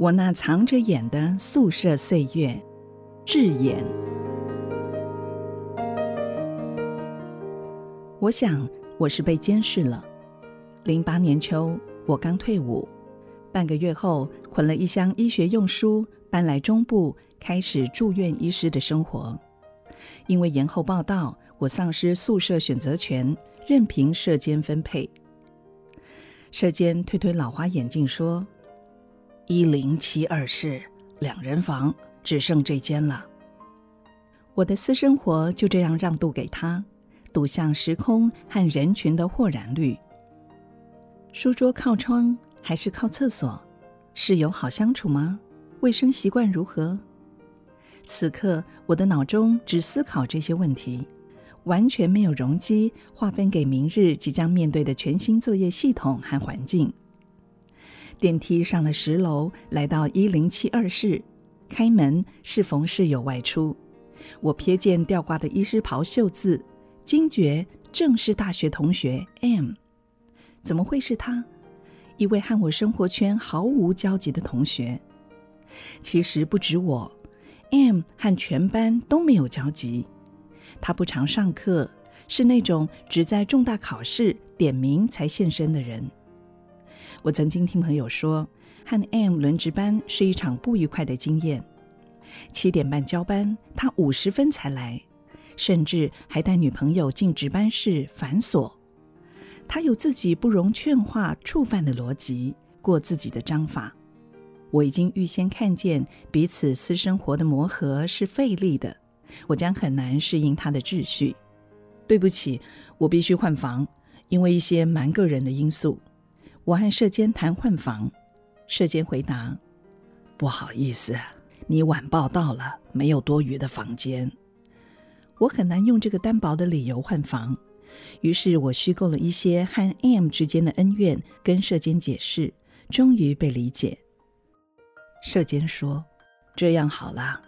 我那藏着眼的宿舍岁月，智眼。我想我是被监视了。零八年秋，我刚退伍，半个月后，捆了一箱医学用书，搬来中部，开始住院医师的生活。因为延后报到，我丧失宿舍选择权，任凭舍监分配。舍监推推老花眼镜说。一零七二室两人房，只剩这间了。我的私生活就这样让渡给他，赌向时空和人群的豁然率。书桌靠窗还是靠厕所？室友好相处吗？卫生习惯如何？此刻我的脑中只思考这些问题，完全没有容积划分给明日即将面对的全新作业系统和环境。电梯上了十楼，来到一零七二室，开门适逢室友外出。我瞥见吊挂的医师袍绣字，惊觉正是大学同学 M。怎么会是他？一位和我生活圈毫无交集的同学。其实不止我，M 和全班都没有交集。他不常上课，是那种只在重大考试点名才现身的人。我曾经听朋友说，和 M 轮值班是一场不愉快的经验。七点半交班，他五十分才来，甚至还带女朋友进值班室反锁。他有自己不容劝化触犯的逻辑，过自己的章法。我已经预先看见彼此私生活的磨合是费力的，我将很难适应他的秩序。对不起，我必须换房，因为一些蛮个人的因素。我和社监谈换房，社监回答：“不好意思，你晚报到了，没有多余的房间。”我很难用这个单薄的理由换房，于是我虚构了一些和 M 之间的恩怨，跟社监解释，终于被理解。社监说：“这样好了，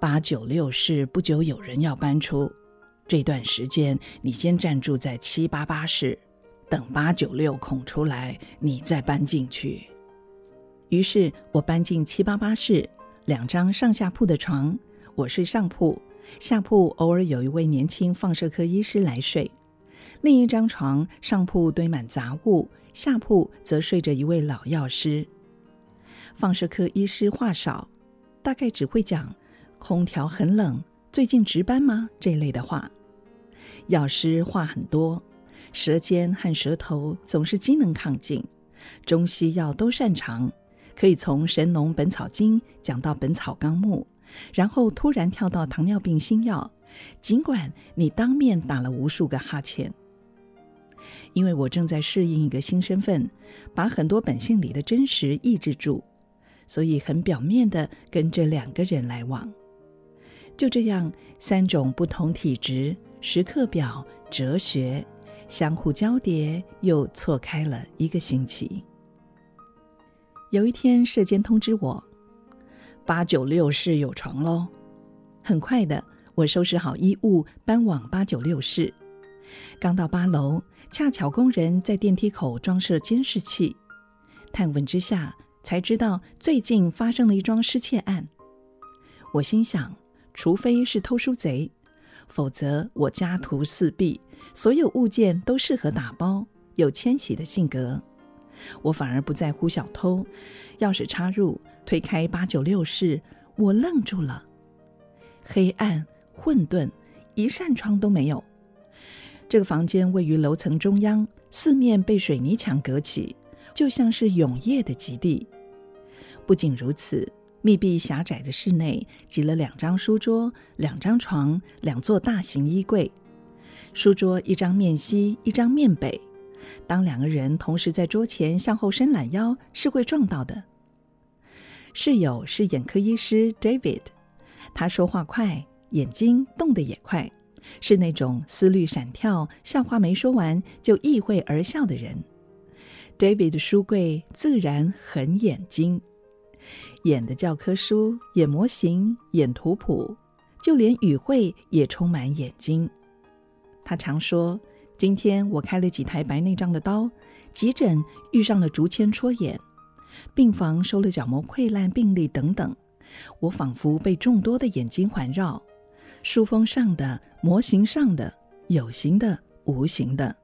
八九六室不久有人要搬出，这段时间你先暂住在七八八室。”等八九六空出来，你再搬进去。于是我搬进七八八室，两张上下铺的床，我睡上铺，下铺偶尔有一位年轻放射科医师来睡。另一张床上铺堆满杂物，下铺则睡着一位老药师。放射科医师话少，大概只会讲“空调很冷，最近值班吗？”这类的话。药师话很多。舌尖和舌头总是机能亢进，中西药都擅长，可以从《神农本草经》讲到《本草纲目》，然后突然跳到糖尿病新药，尽管你当面打了无数个哈欠。因为我正在适应一个新身份，把很多本性里的真实抑制住，所以很表面的跟这两个人来往。就这样，三种不同体质、时刻表、哲学。相互交叠，又错开了一个星期。有一天，舍监通知我，八九六室有床喽。很快的，我收拾好衣物，搬往八九六室。刚到八楼，恰巧工人在电梯口装设监视器。探问之下，才知道最近发生了一桩失窃案。我心想，除非是偷书贼，否则我家徒四壁。所有物件都适合打包，有迁徙的性格。我反而不在乎小偷。钥匙插入，推开八九六室，我愣住了。黑暗、混沌，一扇窗都没有。这个房间位于楼层中央，四面被水泥墙隔起，就像是永夜的极地。不仅如此，密闭狭窄的室内挤了两张书桌、两张床、两座大型衣柜。书桌一张面西，一张面北。当两个人同时在桌前向后伸懒腰，是会撞到的。室友是眼科医师 David，他说话快，眼睛动得也快，是那种思虑闪跳，笑话没说完就意会而笑的人。David 的书柜自然很眼睛，演的教科书、演模型、演图谱，就连语汇也充满眼睛。他常说：“今天我开了几台白内障的刀，急诊遇上了竹签戳眼，病房收了角膜溃烂病例等等，我仿佛被众多的眼睛环绕，书封上的、模型上的、有形的、无形的。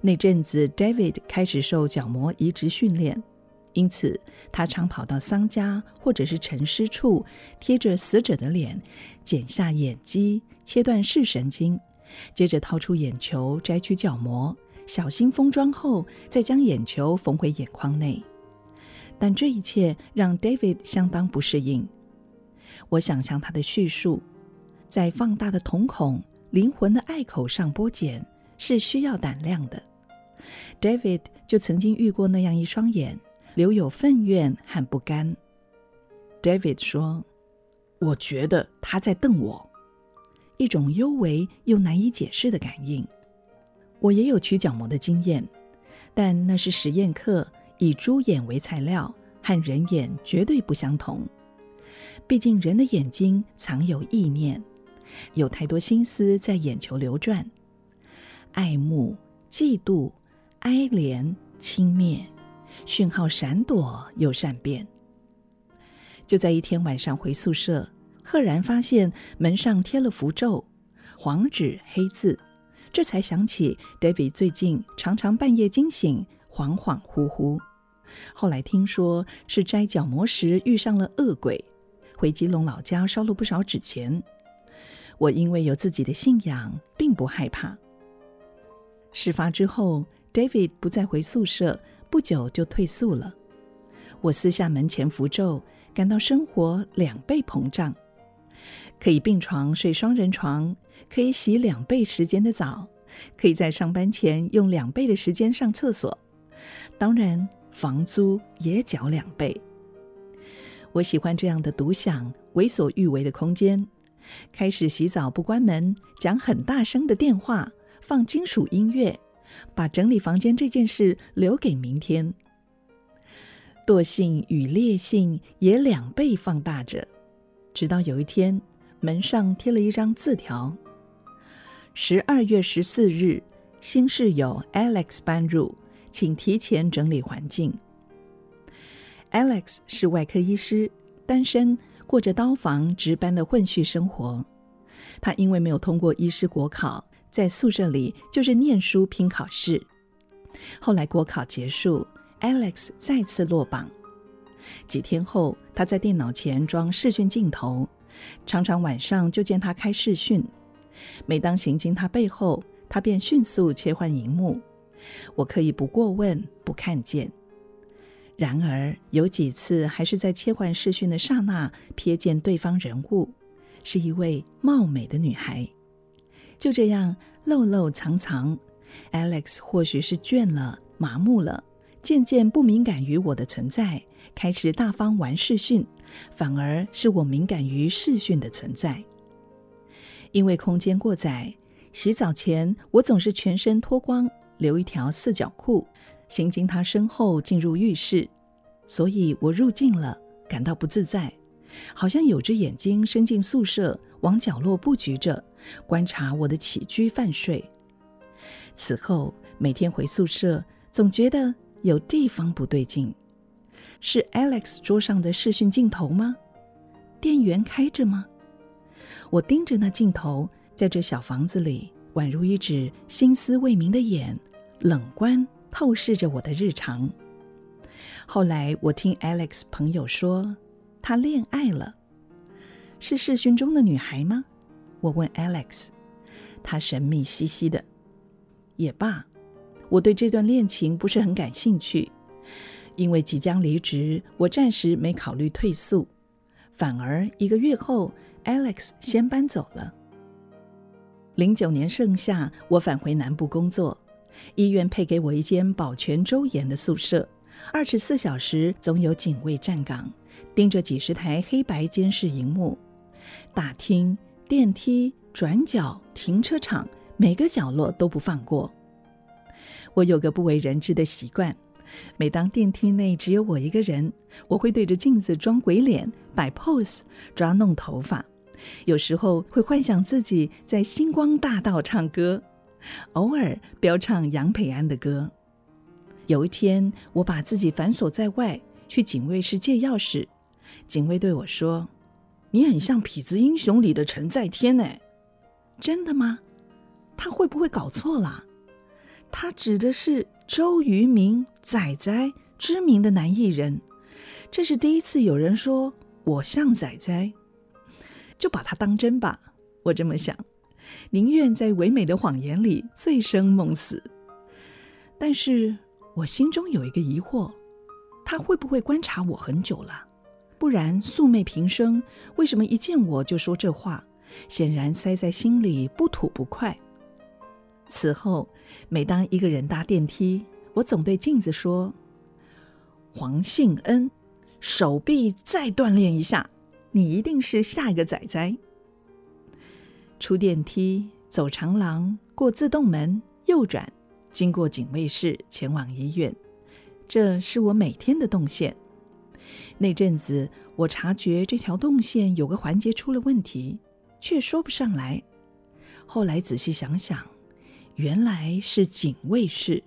那阵子，David 开始受角膜移植训练，因此他常跑到丧家或者是陈尸处，贴着死者的脸，剪下眼肌，切断视神经，接着掏出眼球，摘去角膜，小心封装后，再将眼球缝回眼眶内。但这一切让 David 相当不适应。我想象他的叙述，在放大的瞳孔、灵魂的隘口上剥茧。是需要胆量的。David 就曾经遇过那样一双眼，留有愤怨和不甘。David 说：“我觉得他在瞪我，一种幽微又难以解释的感应。我也有取角膜的经验，但那是实验课，以猪眼为材料，和人眼绝对不相同。毕竟人的眼睛藏有意念，有太多心思在眼球流转。”爱慕、嫉妒、哀怜、轻蔑，讯号闪躲又善变。就在一天晚上回宿舍，赫然发现门上贴了符咒，黄纸黑字，这才想起 David 最近常常半夜惊醒，恍恍惚惚。后来听说是摘角膜时遇上了恶鬼，回基隆老家烧了不少纸钱。我因为有自己的信仰，并不害怕。事发之后，David 不再回宿舍，不久就退宿了。我撕下门前符咒，感到生活两倍膨胀，可以病床睡双人床，可以洗两倍时间的澡，可以在上班前用两倍的时间上厕所，当然房租也缴两倍。我喜欢这样的独享、为所欲为的空间。开始洗澡不关门，讲很大声的电话。放金属音乐，把整理房间这件事留给明天。惰性与烈性也两倍放大着，直到有一天，门上贴了一张字条：“十二月十四日，新室友 Alex 搬入，请提前整理环境。” Alex 是外科医师，单身，过着刀房值班的混序生活。他因为没有通过医师国考。在宿舍里就是念书拼考试，后来国考结束，Alex 再次落榜。几天后，他在电脑前装视讯镜头，常常晚上就见他开视讯。每当行经他背后，他便迅速切换荧幕，我可以不过问，不看见。然而有几次，还是在切换视讯的刹那，瞥见对方人物，是一位貌美的女孩。就这样漏漏藏藏，Alex 或许是倦了、麻木了，渐渐不敏感于我的存在，开始大方玩视讯，反而是我敏感于视讯的存在。因为空间过窄，洗澡前我总是全身脱光，留一条四角裤，行经他身后进入浴室，所以我入镜了，感到不自在。好像有只眼睛伸进宿舍，往角落布局着，观察我的起居饭睡。此后每天回宿舍，总觉得有地方不对劲。是 Alex 桌上的视讯镜头吗？电源开着吗？我盯着那镜头，在这小房子里，宛如一只心思未明的眼，冷观透视着我的日常。后来我听 Alex 朋友说。他恋爱了，是视讯中的女孩吗？我问 Alex，他神秘兮兮的。也罢，我对这段恋情不是很感兴趣，因为即将离职，我暂时没考虑退宿。反而一个月后，Alex 先搬走了。零九年盛夏，我返回南部工作，医院配给我一间保全周严的宿舍，二十四小时总有警卫站岗。盯着几十台黑白监视荧幕，大厅、电梯、转角、停车场，每个角落都不放过。我有个不为人知的习惯，每当电梯内只有我一个人，我会对着镜子装鬼脸、摆 pose、抓弄头发，有时候会幻想自己在星光大道唱歌，偶尔飙唱杨培安的歌。有一天，我把自己反锁在外，去警卫室借钥匙。警卫对我说：“你很像《痞子英雄》里的陈在天。”哎，真的吗？他会不会搞错了？他指的是周渝民，仔仔，知名的男艺人。这是第一次有人说我像仔仔，就把他当真吧。我这么想，宁愿在唯美的谎言里醉生梦死。但是。我心中有一个疑惑，他会不会观察我很久了？不然素昧平生，为什么一见我就说这话？显然塞在心里不吐不快。此后，每当一个人搭电梯，我总对镜子说：“黄信恩，手臂再锻炼一下，你一定是下一个仔仔。”出电梯，走长廊，过自动门，右转。经过警卫室前往医院，这是我每天的动线。那阵子，我察觉这条动线有个环节出了问题，却说不上来。后来仔细想想，原来是警卫室。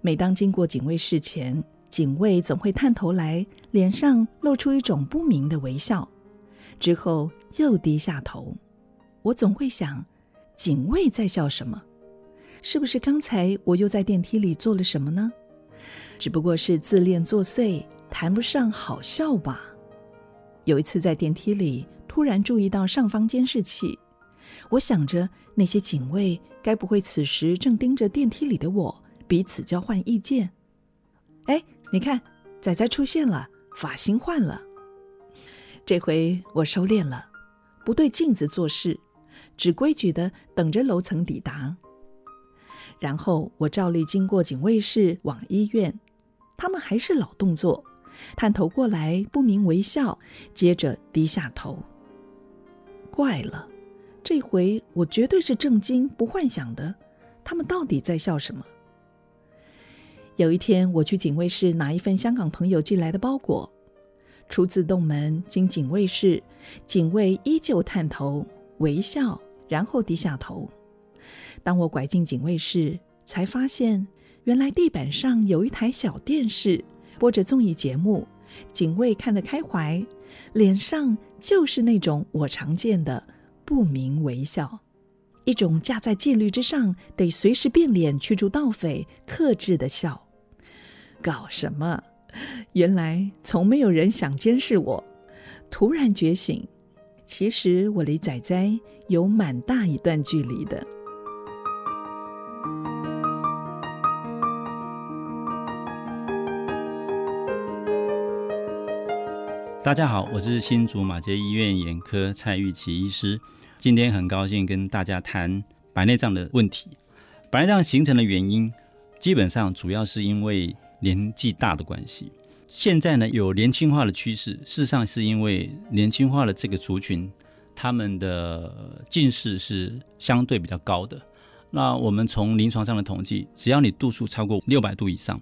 每当经过警卫室前，警卫总会探头来，脸上露出一种不明的微笑，之后又低下头。我总会想，警卫在笑什么？是不是刚才我又在电梯里做了什么呢？只不过是自恋作祟，谈不上好笑吧。有一次在电梯里，突然注意到上方监视器，我想着那些警卫该不会此时正盯着电梯里的我，彼此交换意见？哎，你看，仔仔出现了，发型换了。这回我收敛了，不对镜子做事，只规矩地等着楼层抵达。然后我照例经过警卫室往医院，他们还是老动作，探头过来，不明微笑，接着低下头。怪了，这回我绝对是正经不幻想的，他们到底在笑什么？有一天我去警卫室拿一份香港朋友寄来的包裹，出自动门经警卫室，警卫依旧探头微笑，然后低下头。当我拐进警卫室，才发现原来地板上有一台小电视，播着综艺节目。警卫看得开怀，脸上就是那种我常见的不明微笑，一种架在纪律之上，得随时变脸驱逐盗匪、克制的笑。搞什么？原来从没有人想监视我。突然觉醒，其实我离仔仔有蛮大一段距离的。大家好，我是新竹马街医院眼科蔡玉琪医师。今天很高兴跟大家谈白内障的问题。白内障形成的原因，基本上主要是因为年纪大的关系。现在呢，有年轻化的趋势，事实上是因为年轻化的这个族群，他们的近视是相对比较高的。那我们从临床上的统计，只要你度数超过六百度以上，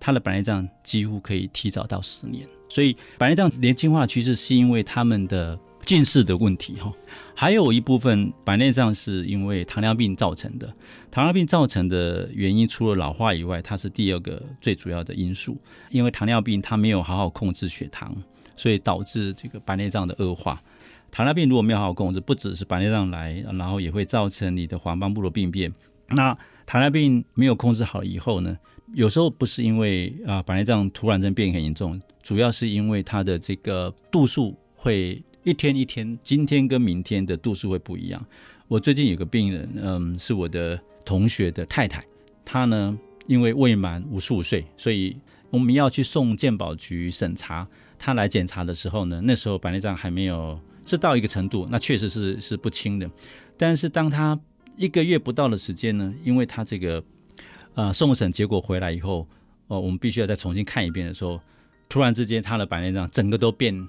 他的白内障几乎可以提早到十年。所以白内障年轻化的趋势是因为他们的近视的问题哈，还有一部分白内障是因为糖尿病造成的。糖尿病造成的原因除了老化以外，它是第二个最主要的因素。因为糖尿病它没有好好控制血糖，所以导致这个白内障的恶化。糖尿病如果没有好好控制，不只是白内障来，然后也会造成你的黄斑部的病变。那糖尿病没有控制好以后呢，有时候不是因为啊白内障突然间变很严重。主要是因为它的这个度数会一天一天，今天跟明天的度数会不一样。我最近有个病人，嗯，是我的同学的太太，她呢因为未满五十五岁，所以我们要去送健保局审查。她来检查的时候呢，那时候白内障还没有是到一个程度，那确实是是不轻的。但是当她一个月不到的时间呢，因为她这个呃送审结果回来以后，哦，我们必须要再重新看一遍的时候。突然之间，他的白内障整个都变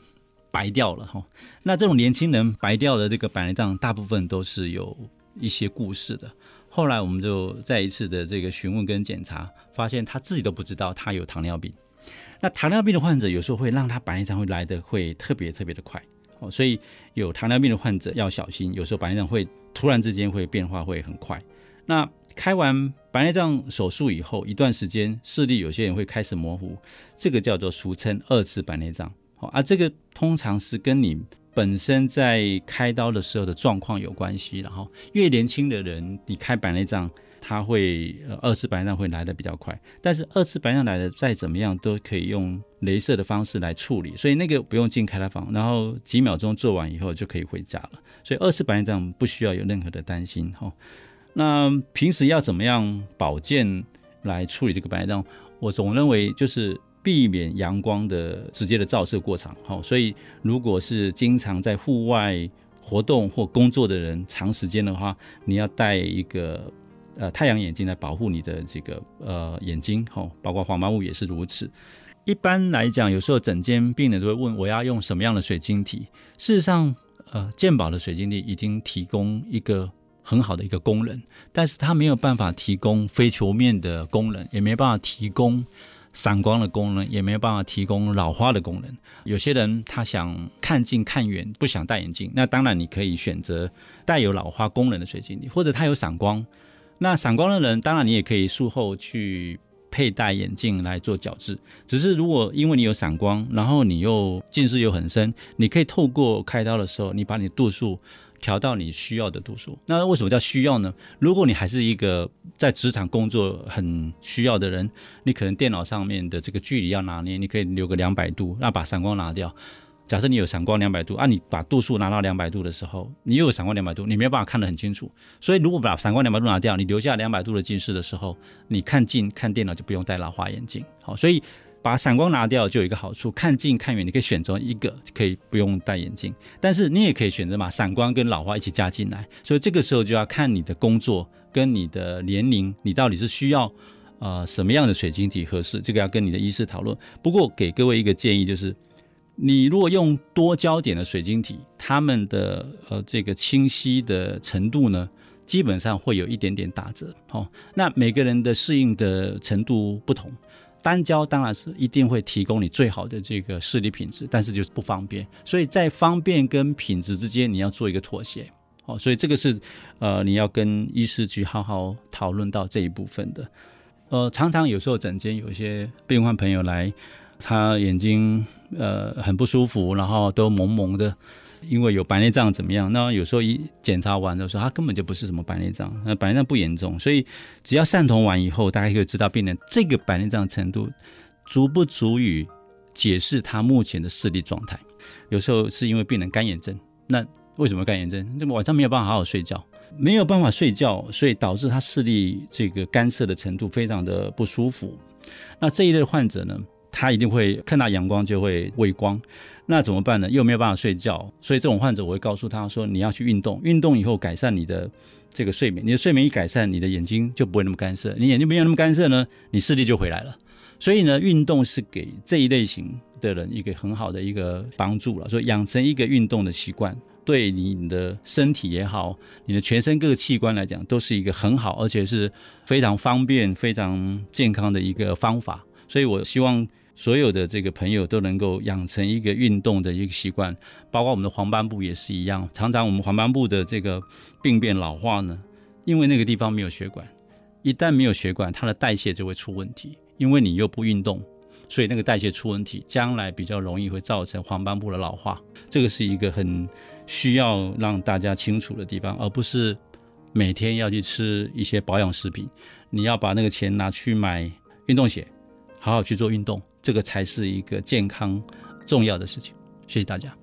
白掉了哈。那这种年轻人白掉的这个白内障，大部分都是有一些故事的。后来我们就再一次的这个询问跟检查，发现他自己都不知道他有糖尿病。那糖尿病的患者有时候会让他白内障会来得会特别特别的快哦，所以有糖尿病的患者要小心，有时候白内障会突然之间会变化会很快。那开完白内障手术以后一段时间，视力有些人会开始模糊，这个叫做俗称二次白内障。好，啊，这个通常是跟你本身在开刀的时候的状况有关系。然后越年轻的人，你开白内障，他会呃二次白内障会来的比较快。但是二次白内障来的再怎么样，都可以用镭射的方式来处理，所以那个不用进开刀房，然后几秒钟做完以后就可以回家了。所以二次白内障不需要有任何的担心。哈，那平时要怎么样保健来处理这个白内障？我总认为就是。避免阳光的直接的照射过长，好，所以如果是经常在户外活动或工作的人，长时间的话，你要戴一个呃太阳眼镜来保护你的这个呃眼睛，好，包括黄斑部也是如此。一般来讲，有时候诊间病人都会问我要用什么样的水晶体。事实上，呃，健保的水晶体已经提供一个很好的一个功能，但是它没有办法提供非球面的功能，也没办法提供。散光的功能也没有办法提供老花的功能。有些人他想看近看远，不想戴眼镜，那当然你可以选择带有老花功能的水晶体，或者他有散光。那散光的人，当然你也可以术后去佩戴眼镜来做矫治。只是如果因为你有散光，然后你又近视又很深，你可以透过开刀的时候，你把你度数。调到你需要的度数。那为什么叫需要呢？如果你还是一个在职场工作很需要的人，你可能电脑上面的这个距离要拿捏，你可以留个两百度，那把散光拿掉。假设你有散光两百度，啊，你把度数拿到两百度的时候，你又有散光两百度，你没有办法看得很清楚。所以如果把散光两百度拿掉，你留下两百度的近视的时候，你看近看电脑就不用戴老花眼镜。好，所以。把散光拿掉就有一个好处，看近看远，你可以选择一个，可以不用戴眼镜。但是你也可以选择把散光跟老花一起加进来。所以这个时候就要看你的工作跟你的年龄，你到底是需要呃什么样的水晶体合适，这个要跟你的医师讨论。不过给各位一个建议就是，你如果用多焦点的水晶体，它们的呃这个清晰的程度呢，基本上会有一点点打折。好、哦，那每个人的适应的程度不同。单焦当然是一定会提供你最好的这个视力品质，但是就是不方便，所以在方便跟品质之间你要做一个妥协，哦，所以这个是呃你要跟医师去好好讨论到这一部分的，呃，常常有时候诊间有一些病患朋友来，他眼睛呃很不舒服，然后都蒙蒙的。因为有白内障怎么样？那有时候一检查完的时候，他根本就不是什么白内障，那白内障不严重，所以只要散瞳完以后，大家可以知道病人这个白内障程度足不足以解释他目前的视力状态。有时候是因为病人干眼症，那为什么干眼症？那么晚上没有办法好好睡觉，没有办法睡觉，所以导致他视力这个干涩的程度非常的不舒服。那这一类患者呢，他一定会看到阳光就会畏光。那怎么办呢？又没有办法睡觉，所以这种患者我会告诉他说：你要去运动，运动以后改善你的这个睡眠。你的睡眠一改善，你的眼睛就不会那么干涩。你眼睛没有那么干涩呢，你视力就回来了。所以呢，运动是给这一类型的人一个很好的一个帮助了。所以养成一个运动的习惯，对你的身体也好，你的全身各个器官来讲，都是一个很好而且是非常方便、非常健康的一个方法。所以我希望。所有的这个朋友都能够养成一个运动的一个习惯，包括我们的黄斑部也是一样。常常我们黄斑部的这个病变老化呢，因为那个地方没有血管，一旦没有血管，它的代谢就会出问题。因为你又不运动，所以那个代谢出问题，将来比较容易会造成黄斑部的老化。这个是一个很需要让大家清楚的地方，而不是每天要去吃一些保养食品。你要把那个钱拿去买运动鞋，好好去做运动。这个才是一个健康重要的事情。谢谢大家。